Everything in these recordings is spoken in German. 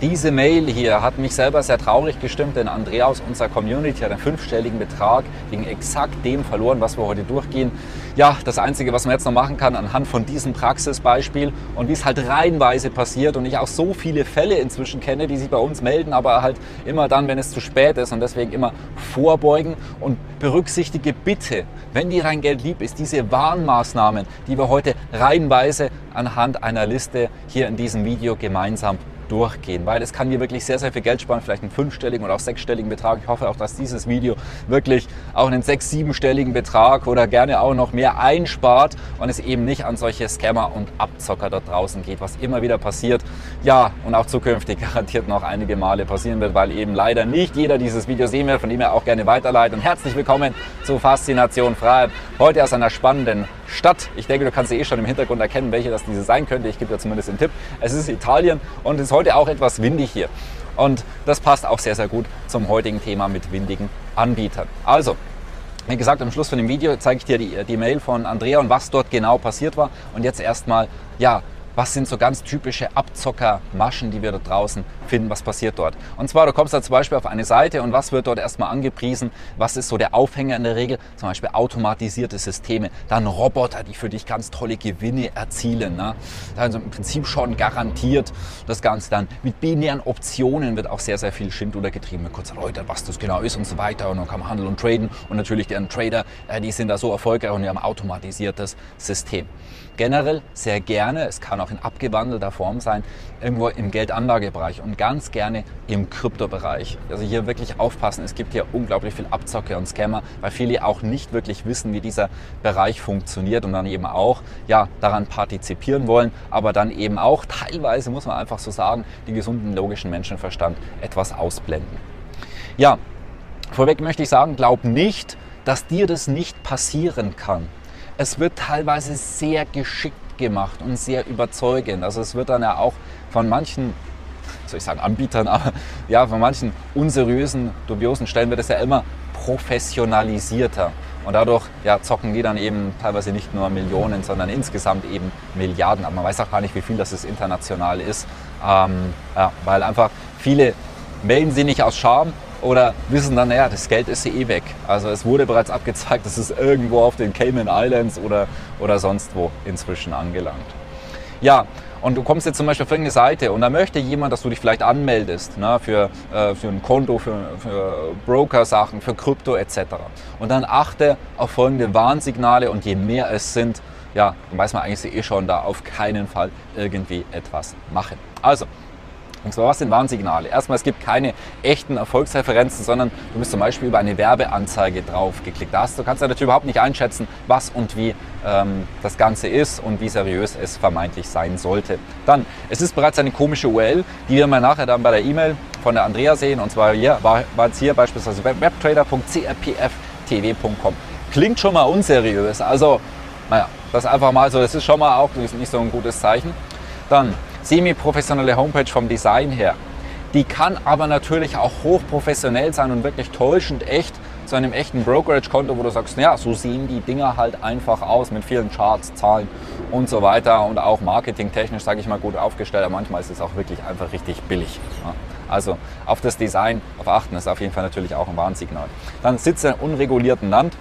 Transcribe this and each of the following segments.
Diese Mail hier hat mich selber sehr traurig gestimmt, denn Andrea aus unserer Community hat einen fünfstelligen Betrag wegen exakt dem verloren, was wir heute durchgehen. Ja, das Einzige, was man jetzt noch machen kann, anhand von diesem Praxisbeispiel und wie es halt reihenweise passiert und ich auch so viele Fälle inzwischen kenne, die sich bei uns melden, aber halt immer dann, wenn es zu spät ist und deswegen immer vorbeugen und berücksichtige bitte, wenn dir dein Geld lieb ist, diese Warnmaßnahmen, die wir heute reihenweise anhand einer Liste hier in diesem Video gemeinsam durchgehen, weil es kann dir wirklich sehr, sehr viel Geld sparen, vielleicht einen fünfstelligen oder auch sechsstelligen Betrag. Ich hoffe auch, dass dieses Video wirklich auch einen sechs-, siebenstelligen Betrag oder gerne auch noch mehr einspart und es eben nicht an solche Scammer und Abzocker dort draußen geht, was immer wieder passiert. Ja, und auch zukünftig garantiert noch einige Male passieren wird, weil eben leider nicht jeder dieses Video sehen wird, von dem er auch gerne weiterleitet. Und herzlich willkommen zu Faszination Freiheit. Heute aus einer spannenden Stadt. Ich denke, du kannst eh schon im Hintergrund erkennen, welche das diese sein könnte. Ich gebe dir zumindest den Tipp. Es ist Italien und es ist heute auch etwas windig hier. Und das passt auch sehr, sehr gut zum heutigen Thema mit windigen Anbietern. Also, wie gesagt, am Schluss von dem Video zeige ich dir die, die Mail von Andrea und was dort genau passiert war. Und jetzt erstmal, ja, was sind so ganz typische Abzockermaschen, die wir da draußen finden, was passiert dort. Und zwar, du kommst da zum Beispiel auf eine Seite und was wird dort erstmal angepriesen, was ist so der Aufhänger in der Regel, zum Beispiel automatisierte Systeme, dann Roboter, die für dich ganz tolle Gewinne erzielen. Ne? Also im Prinzip schon garantiert das Ganze dann. Mit binären Optionen wird auch sehr, sehr viel Schindluder getrieben, mit kurz erläutert, was das genau ist und so weiter und dann kann man handeln und traden und natürlich deren Trader, äh, die sind da so erfolgreich und die haben automatisiertes System generell sehr gerne, es kann auch in abgewandelter Form sein, irgendwo im Geldanlagebereich und ganz gerne im Kryptobereich. Also hier wirklich aufpassen, es gibt hier unglaublich viel Abzocke und Scammer, weil viele auch nicht wirklich wissen, wie dieser Bereich funktioniert und dann eben auch ja, daran partizipieren wollen, aber dann eben auch teilweise, muss man einfach so sagen, den gesunden logischen Menschenverstand etwas ausblenden. Ja, vorweg möchte ich sagen, glaub nicht, dass dir das nicht passieren kann es wird teilweise sehr geschickt gemacht und sehr überzeugend. Also es wird dann ja auch von manchen, soll ich sagen, Anbietern, aber ja, von manchen unseriösen, dubiosen Stellen wird es ja immer professionalisierter. Und dadurch ja, zocken die dann eben teilweise nicht nur Millionen, sondern insgesamt eben Milliarden. Aber man weiß auch gar nicht, wie viel das ist, international ist. Ähm, ja, weil einfach viele melden sie nicht aus Scham, oder wissen dann, naja, das Geld ist eh weg. Also es wurde bereits abgezeigt, es ist irgendwo auf den Cayman Islands oder, oder sonst wo inzwischen angelangt. Ja, und du kommst jetzt zum Beispiel auf irgendeine Seite und da möchte jemand, dass du dich vielleicht anmeldest ne, für, äh, für ein Konto, für, für Broker-Sachen, für Krypto etc. Und dann achte auf folgende Warnsignale und je mehr es sind, ja, dann weiß man eigentlich eh schon, da auf keinen Fall irgendwie etwas machen. Also, und zwar, was sind Warnsignale? Erstmal, es gibt keine echten Erfolgsreferenzen, sondern du bist zum Beispiel über eine Werbeanzeige draufgeklickt hast. Du kannst natürlich überhaupt nicht einschätzen, was und wie ähm, das Ganze ist und wie seriös es vermeintlich sein sollte. Dann, es ist bereits eine komische URL, die wir mal nachher dann bei der E-Mail von der Andrea sehen. Und zwar hier war, war es hier beispielsweise webtrader.crpftw.com. Klingt schon mal unseriös. Also, naja, das einfach mal so, das ist schon mal auch nicht so ein gutes Zeichen. Dann, semi-professionelle Homepage vom Design her. Die kann aber natürlich auch hochprofessionell sein und wirklich täuschend echt zu einem echten Brokerage-Konto, wo du sagst, ja, so sehen die Dinger halt einfach aus mit vielen Charts, Zahlen und so weiter und auch marketingtechnisch, sage ich mal, gut aufgestellt. Aber manchmal ist es auch wirklich einfach richtig billig. Also auf das Design auf achten ist auf jeden Fall natürlich auch ein Warnsignal. Dann Sitze in unregulierten Land.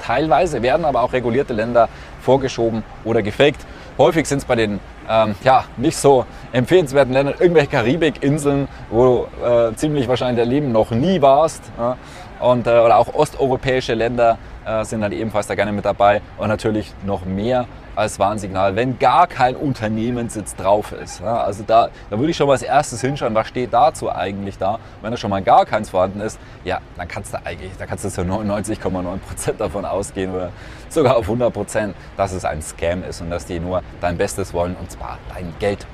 Teilweise werden aber auch regulierte Länder vorgeschoben oder gefaked. Häufig sind es bei den ähm, ja, nicht so empfehlenswerten Ländern irgendwelche Karibikinseln, wo du äh, ziemlich wahrscheinlich der Leben noch nie warst. Ja? Und, äh, oder auch osteuropäische Länder äh, sind dann ebenfalls da gerne mit dabei. Und natürlich noch mehr als Warnsignal, wenn gar kein Unternehmenssitz drauf ist. Ja, also da, da würde ich schon mal als erstes hinschauen, was steht dazu eigentlich da. wenn da schon mal gar keins vorhanden ist, ja, dann kannst du eigentlich, da kannst du zu 99,9% davon ausgehen oder sogar auf 100%, dass es ein Scam ist und dass die nur dein Bestes wollen und zwar dein Geld.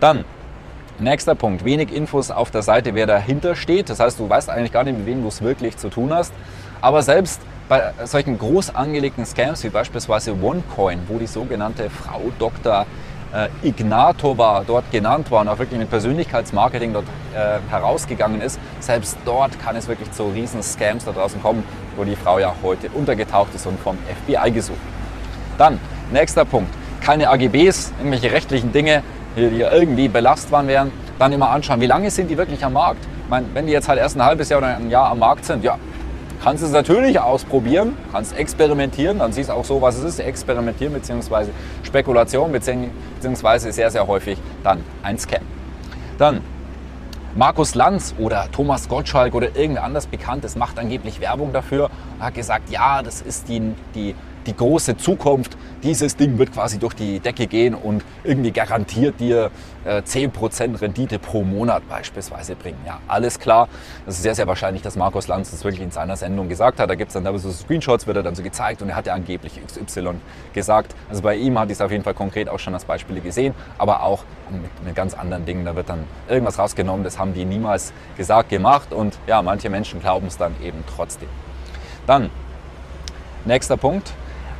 Dann Nächster Punkt, wenig Infos auf der Seite, wer dahinter steht. Das heißt, du weißt eigentlich gar nicht, mit wem du es wirklich zu tun hast. Aber selbst bei solchen groß angelegten Scams wie beispielsweise OneCoin, wo die sogenannte Frau Dr. Äh, Ignatova dort genannt war und auch wirklich mit Persönlichkeitsmarketing dort äh, herausgegangen ist, selbst dort kann es wirklich zu riesen Scams da draußen kommen, wo die Frau ja heute untergetaucht ist und vom FBI gesucht. Dann, nächster Punkt, keine AGBs, irgendwelche rechtlichen Dinge, die irgendwie belastbar wären. Dann immer anschauen, wie lange sind die wirklich am Markt? Ich meine, wenn die jetzt halt erst ein halbes Jahr oder ein Jahr am Markt sind, ja, kannst es natürlich ausprobieren, kannst experimentieren, dann siehst du auch so, was es ist, experimentieren bzw. Spekulation bzw. sehr, sehr häufig dann ein Scam. Dann Markus Lanz oder Thomas Gottschalk oder irgendein anderes Bekanntes macht angeblich Werbung dafür hat gesagt, ja, das ist die, die die große Zukunft. Dieses Ding wird quasi durch die Decke gehen und irgendwie garantiert dir äh, 10% Rendite pro Monat beispielsweise bringen. Ja, alles klar. Das ist sehr, sehr wahrscheinlich, dass Markus Lanz das wirklich in seiner Sendung gesagt hat. Da gibt es dann da so Screenshots, wird er dann so gezeigt und er hat ja angeblich XY gesagt. Also bei ihm hatte ich es auf jeden Fall konkret auch schon als Beispiele gesehen, aber auch mit, mit ganz anderen Dingen. Da wird dann irgendwas rausgenommen, das haben die niemals gesagt, gemacht und ja, manche Menschen glauben es dann eben trotzdem. Dann, nächster Punkt,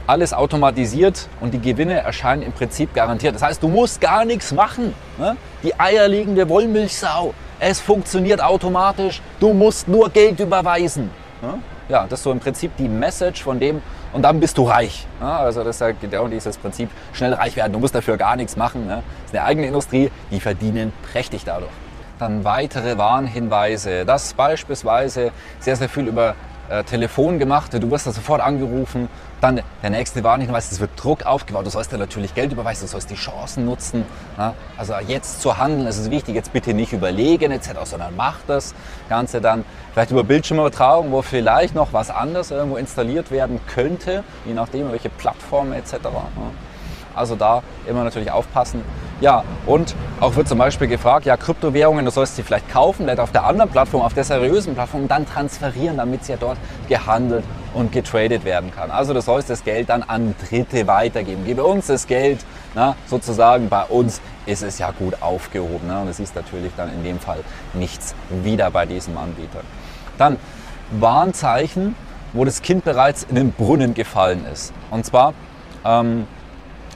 alles automatisiert und die Gewinne erscheinen im Prinzip garantiert. Das heißt, du musst gar nichts machen. Ne? Die eierlegende Wollmilchsau. Es funktioniert automatisch. Du musst nur Geld überweisen. Ne? Ja, das ist so im Prinzip die Message von dem und dann bist du reich. Ne? Also das ist genau dieses Prinzip, schnell reich werden. Du musst dafür gar nichts machen. Ne? Das ist eine eigene Industrie, die verdienen prächtig dadurch. Dann weitere Warnhinweise, dass beispielsweise sehr, sehr viel über äh, Telefon gemacht, du wirst da sofort angerufen, dann der nächste Warnhinweis, es wird Druck aufgebaut, du sollst ja natürlich Geld überweisen, du sollst die Chancen nutzen. Ja? Also jetzt zu handeln, es ist wichtig, jetzt bitte nicht überlegen etc., sondern mach das Ganze dann vielleicht über Bildschirmübertragung, wo vielleicht noch was anderes irgendwo installiert werden könnte, je nachdem welche Plattform etc. Ja? Also da immer natürlich aufpassen. Ja, und auch wird zum Beispiel gefragt, ja, Kryptowährungen, du sollst sie vielleicht kaufen, vielleicht auf der anderen Plattform, auf der seriösen Plattform und dann transferieren, damit sie ja dort gehandelt und getradet werden kann. Also du sollst das Geld dann an Dritte weitergeben. Gebe uns das Geld, na, sozusagen bei uns ist es ja gut aufgehoben. Ne? Und es ist natürlich dann in dem Fall nichts wieder bei diesem Anbieter. Dann Warnzeichen, wo das Kind bereits in den Brunnen gefallen ist. Und zwar ähm,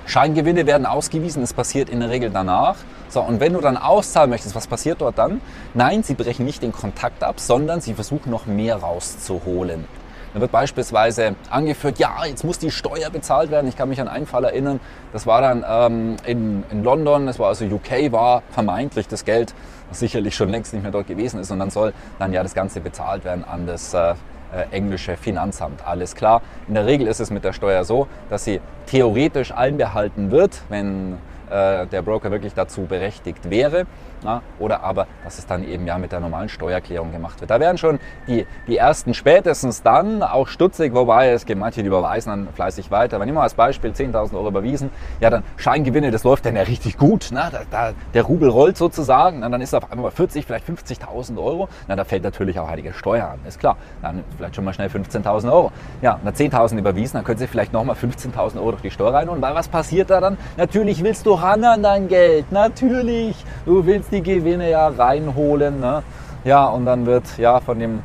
Scheingewinne werden ausgewiesen, das passiert in der Regel danach. So, und wenn du dann auszahlen möchtest, was passiert dort dann? Nein, sie brechen nicht den Kontakt ab, sondern sie versuchen noch mehr rauszuholen. Da wird beispielsweise angeführt, ja, jetzt muss die Steuer bezahlt werden. Ich kann mich an einen Fall erinnern, das war dann ähm, in, in London, das war also UK, war vermeintlich das Geld, was sicherlich schon längst nicht mehr dort gewesen ist. Und dann soll dann ja das Ganze bezahlt werden an das äh, äh, englische Finanzamt. Alles klar. In der Regel ist es mit der Steuer so, dass sie theoretisch einbehalten wird, wenn äh, der Broker wirklich dazu berechtigt wäre. Na, oder aber, dass es dann eben ja mit der normalen Steuererklärung gemacht wird. Da werden schon die, die ersten spätestens dann auch stutzig, wobei es gibt manche, die überweisen dann fleißig weiter. Wenn ich mal als Beispiel 10.000 Euro überwiesen, ja dann Scheingewinne, das läuft dann ja richtig gut. Na, da, da, der Rubel rollt sozusagen, na, dann ist auf einmal 40, vielleicht 50.000 Euro. Na, da fällt natürlich auch einige Steuer an, ist klar. Dann vielleicht schon mal schnell 15.000 Euro. Ja, na 10.000 überwiesen, dann können Sie vielleicht nochmal 15.000 Euro durch die Steuer reinholen, weil was passiert da dann? Natürlich willst du ran an dein Geld, natürlich. Du willst die Gewinne ja reinholen. Ne? Ja, und dann wird ja von dem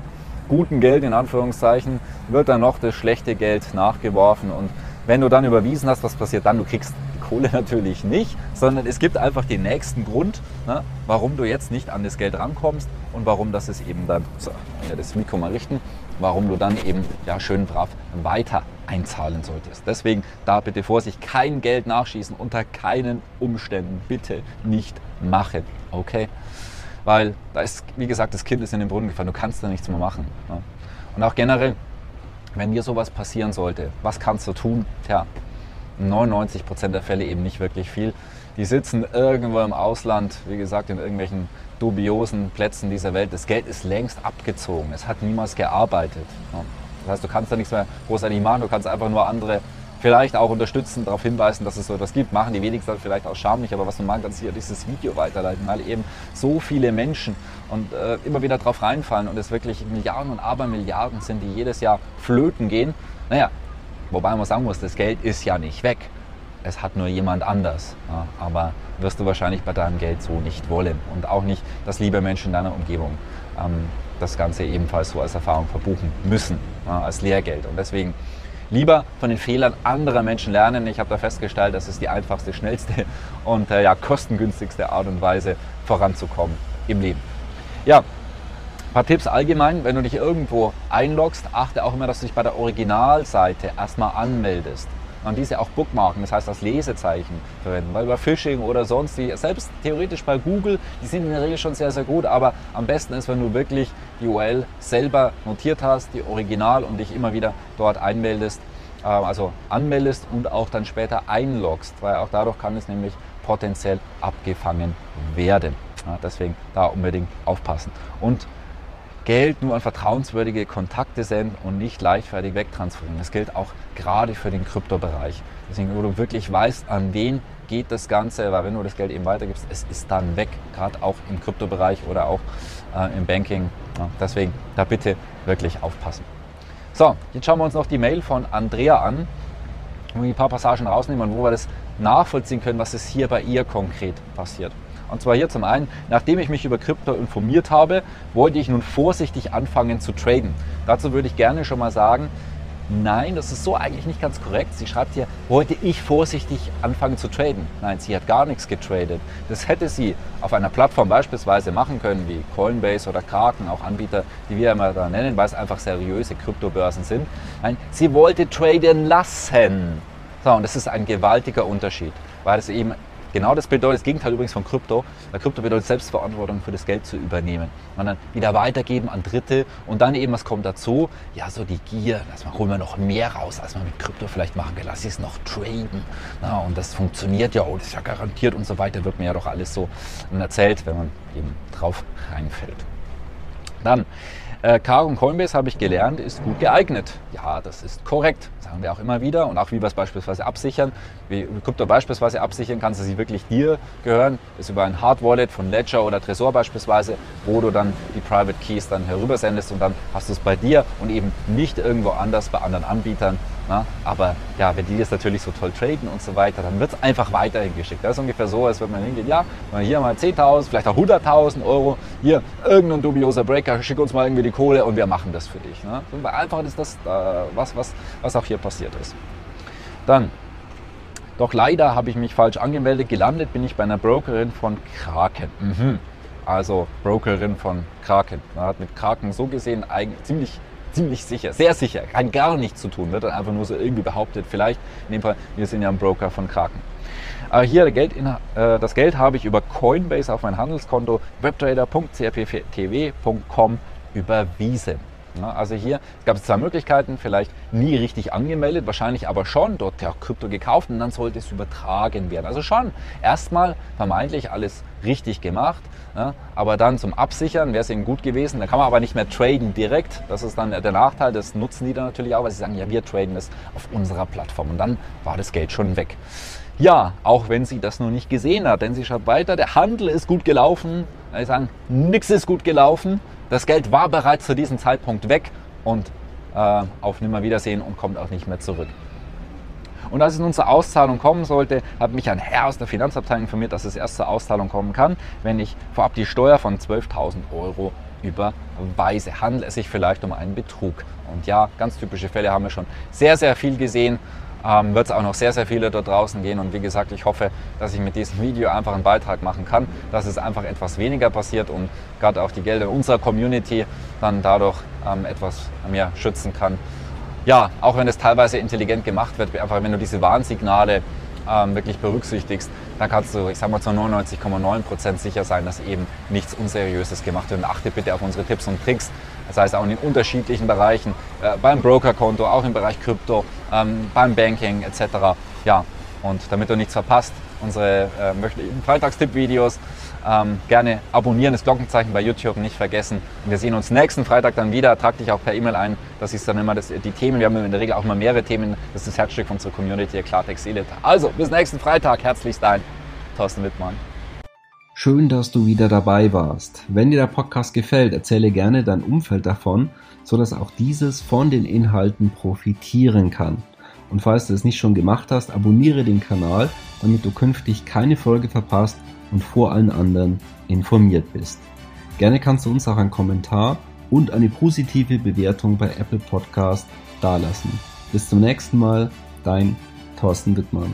guten Geld in Anführungszeichen, wird dann noch das schlechte Geld nachgeworfen. Und wenn du dann überwiesen hast, was passiert dann? Du kriegst die Kohle natürlich nicht, sondern es gibt einfach den nächsten Grund, ne, warum du jetzt nicht an das Geld rankommst und warum das ist eben dann, so, ja, das Mikro mal richten, warum du dann eben ja schön brav weiter einzahlen solltest. Deswegen da bitte Vorsicht, kein Geld nachschießen, unter keinen Umständen bitte nicht machen, okay? Weil da ist, wie gesagt, das Kind ist in den Brunnen gefallen, du kannst da nichts mehr machen. Ja? Und auch generell, wenn dir sowas passieren sollte, was kannst du tun? Tja, 99% der Fälle eben nicht wirklich viel. Die sitzen irgendwo im Ausland, wie gesagt, in irgendwelchen dubiosen Plätzen dieser Welt. Das Geld ist längst abgezogen. Es hat niemals gearbeitet. Das heißt, du kannst da nichts mehr großartig machen. Du kannst einfach nur andere vielleicht auch unterstützen, darauf hinweisen, dass es so etwas gibt. Machen die wenigsten vielleicht auch schamlich, aber was du machen kannst, hier dieses Video weiterleiten, weil eben so viele Menschen und äh, immer wieder drauf reinfallen und es wirklich Milliarden und Abermilliarden sind, die jedes Jahr flöten gehen. Naja, wobei man sagen muss, das Geld ist ja nicht weg. es hat nur jemand anders. Ja, aber wirst du wahrscheinlich bei deinem Geld so nicht wollen und auch nicht, dass liebe Menschen in deiner Umgebung ähm, das Ganze ebenfalls so als Erfahrung verbuchen müssen, ja, als Lehrgeld. Und deswegen lieber von den Fehlern anderer Menschen lernen. Ich habe da festgestellt, das ist die einfachste, schnellste und äh, ja, kostengünstigste Art und Weise voranzukommen im Leben. Ja, ein paar Tipps allgemein, wenn du dich irgendwo einloggst, achte auch immer, dass du dich bei der Originalseite erstmal anmeldest und diese auch bookmarken, das heißt als Lesezeichen verwenden. Weil bei Phishing oder sonst, die, selbst theoretisch bei Google, die sind in der Regel schon sehr, sehr gut, aber am besten ist, wenn du wirklich die URL selber notiert hast, die Original und dich immer wieder dort einmeldest, äh, also anmeldest und auch dann später einloggst, weil auch dadurch kann es nämlich potenziell abgefangen werden. Ja, deswegen da unbedingt aufpassen. Und Geld nur an vertrauenswürdige Kontakte senden und nicht leichtfertig wegtransferieren. Das gilt auch gerade für den Kryptobereich. Deswegen, wo du wirklich weißt, an wen geht das Ganze, weil wenn du das Geld eben weitergibst, es ist dann weg, gerade auch im Kryptobereich oder auch äh, im Banking. Ja, deswegen da bitte wirklich aufpassen. So, jetzt schauen wir uns noch die Mail von Andrea an, wo wir ein paar Passagen rausnehmen und wo wir das nachvollziehen können, was ist hier bei ihr konkret passiert. Und zwar hier zum einen, nachdem ich mich über Krypto informiert habe, wollte ich nun vorsichtig anfangen zu traden. Dazu würde ich gerne schon mal sagen, Nein, das ist so eigentlich nicht ganz korrekt. Sie schreibt hier, wollte ich vorsichtig anfangen zu traden. Nein, sie hat gar nichts getradet. Das hätte sie auf einer Plattform beispielsweise machen können, wie Coinbase oder Kraken, auch Anbieter, die wir immer da nennen, weil es einfach seriöse Kryptobörsen sind. Nein, sie wollte traden lassen. So, und das ist ein gewaltiger Unterschied, weil es eben Genau das bedeutet das Gegenteil übrigens von Krypto. Weil Krypto bedeutet Selbstverantwortung für das Geld zu übernehmen. Und dann wieder weitergeben an Dritte. Und dann eben, was kommt dazu? Ja, so die Gier. Lass mal, holen wir noch mehr raus, als man mit Krypto vielleicht machen kann. Lass es noch traden. Na, und das funktioniert ja, und das ist ja garantiert und so weiter. Wird mir ja doch alles so erzählt, wenn man eben drauf reinfällt. Dann, Caro und Coinbase habe ich gelernt, ist gut geeignet. Ja, das ist korrekt, sagen wir auch immer wieder. Und auch wie wir es beispielsweise absichern. Wie Krypto beispielsweise absichern, kannst du sie wirklich dir gehören. Ist über ein Hard Wallet von Ledger oder Tresor beispielsweise, wo du dann die Private Keys dann herübersendest und dann hast du es bei dir und eben nicht irgendwo anders bei anderen Anbietern. Na? Aber ja, wenn die das natürlich so toll traden und so weiter, dann wird es einfach weiterhin geschickt. Das ist ungefähr so, als würde man hingehen, ja, hier mal 10.000, vielleicht auch 100.000 Euro, hier irgendein dubioser Breaker, schick uns mal irgendwie die Kohle und wir machen das für dich. Ne? Einfach ist das, äh, was, was, was auch hier passiert ist. Dann, doch leider habe ich mich falsch angemeldet. Gelandet bin ich bei einer Brokerin von Kraken. Mhm. Also Brokerin von Kraken. Man hat mit Kraken so gesehen eigentlich ziemlich ziemlich sicher, sehr sicher, kann gar nichts zu tun, wird dann einfach nur so irgendwie behauptet, vielleicht, in dem Fall, wir sind ja ein Broker von Kraken. Aber hier Geld in, äh, das Geld habe ich über Coinbase auf mein Handelskonto webtrader.crptw.com überwiesen. Also hier gab es zwei Möglichkeiten, vielleicht nie richtig angemeldet, wahrscheinlich aber schon dort ja Krypto gekauft und dann sollte es übertragen werden. Also schon erstmal vermeintlich alles richtig gemacht, ja, aber dann zum Absichern wäre es eben gut gewesen. Da kann man aber nicht mehr traden direkt. Das ist dann der Nachteil, das nutzen die dann natürlich auch, weil sie sagen, ja, wir traden das auf unserer Plattform und dann war das Geld schon weg. Ja, auch wenn sie das noch nicht gesehen hat, denn sie schreibt weiter, der Handel ist gut gelaufen. Sie sagen, nichts ist gut gelaufen. Das Geld war bereits zu diesem Zeitpunkt weg und äh, auf Nimmerwiedersehen und kommt auch nicht mehr zurück. Und als es nun zur Auszahlung kommen sollte, hat mich ein Herr aus der Finanzabteilung informiert, dass es erst zur Auszahlung kommen kann, wenn ich vorab die Steuer von 12.000 Euro überweise. Handelt es sich vielleicht um einen Betrug? Und ja, ganz typische Fälle haben wir schon sehr, sehr viel gesehen ähm, wird es auch noch sehr, sehr viele dort draußen gehen. Und wie gesagt, ich hoffe, dass ich mit diesem Video einfach einen Beitrag machen kann, dass es einfach etwas weniger passiert und gerade auch die Gelder unserer Community dann dadurch ähm, etwas mehr schützen kann. Ja, auch wenn es teilweise intelligent gemacht wird, einfach wenn du diese Warnsignale ähm, wirklich berücksichtigst, dann kannst du, ich sag mal, zu 99,9% sicher sein, dass eben nichts Unseriöses gemacht wird. Und achte bitte auf unsere Tipps und Tricks. Das heißt auch in den unterschiedlichen Bereichen, äh, beim Brokerkonto, auch im Bereich Krypto, ähm, beim Banking etc. Ja, und damit du nichts verpasst, unsere äh, Freitagstipp-Videos ähm, gerne abonnieren, das Glockenzeichen bei YouTube nicht vergessen. Und wir sehen uns nächsten Freitag dann wieder. Trag dich auch per E-Mail ein. Das ist dann immer das, die Themen. Wir haben in der Regel auch immer mehrere Themen. Das ist das Herzstück unserer Community, Klartext Elite. Also, bis nächsten Freitag. Herzlichst dein Thorsten Wittmann. Schön, dass du wieder dabei warst. Wenn dir der Podcast gefällt, erzähle gerne dein Umfeld davon, sodass auch dieses von den Inhalten profitieren kann. Und falls du es nicht schon gemacht hast, abonniere den Kanal, damit du künftig keine Folge verpasst und vor allen anderen informiert bist. Gerne kannst du uns auch einen Kommentar und eine positive Bewertung bei Apple Podcast dalassen. Bis zum nächsten Mal, dein Thorsten Wittmann.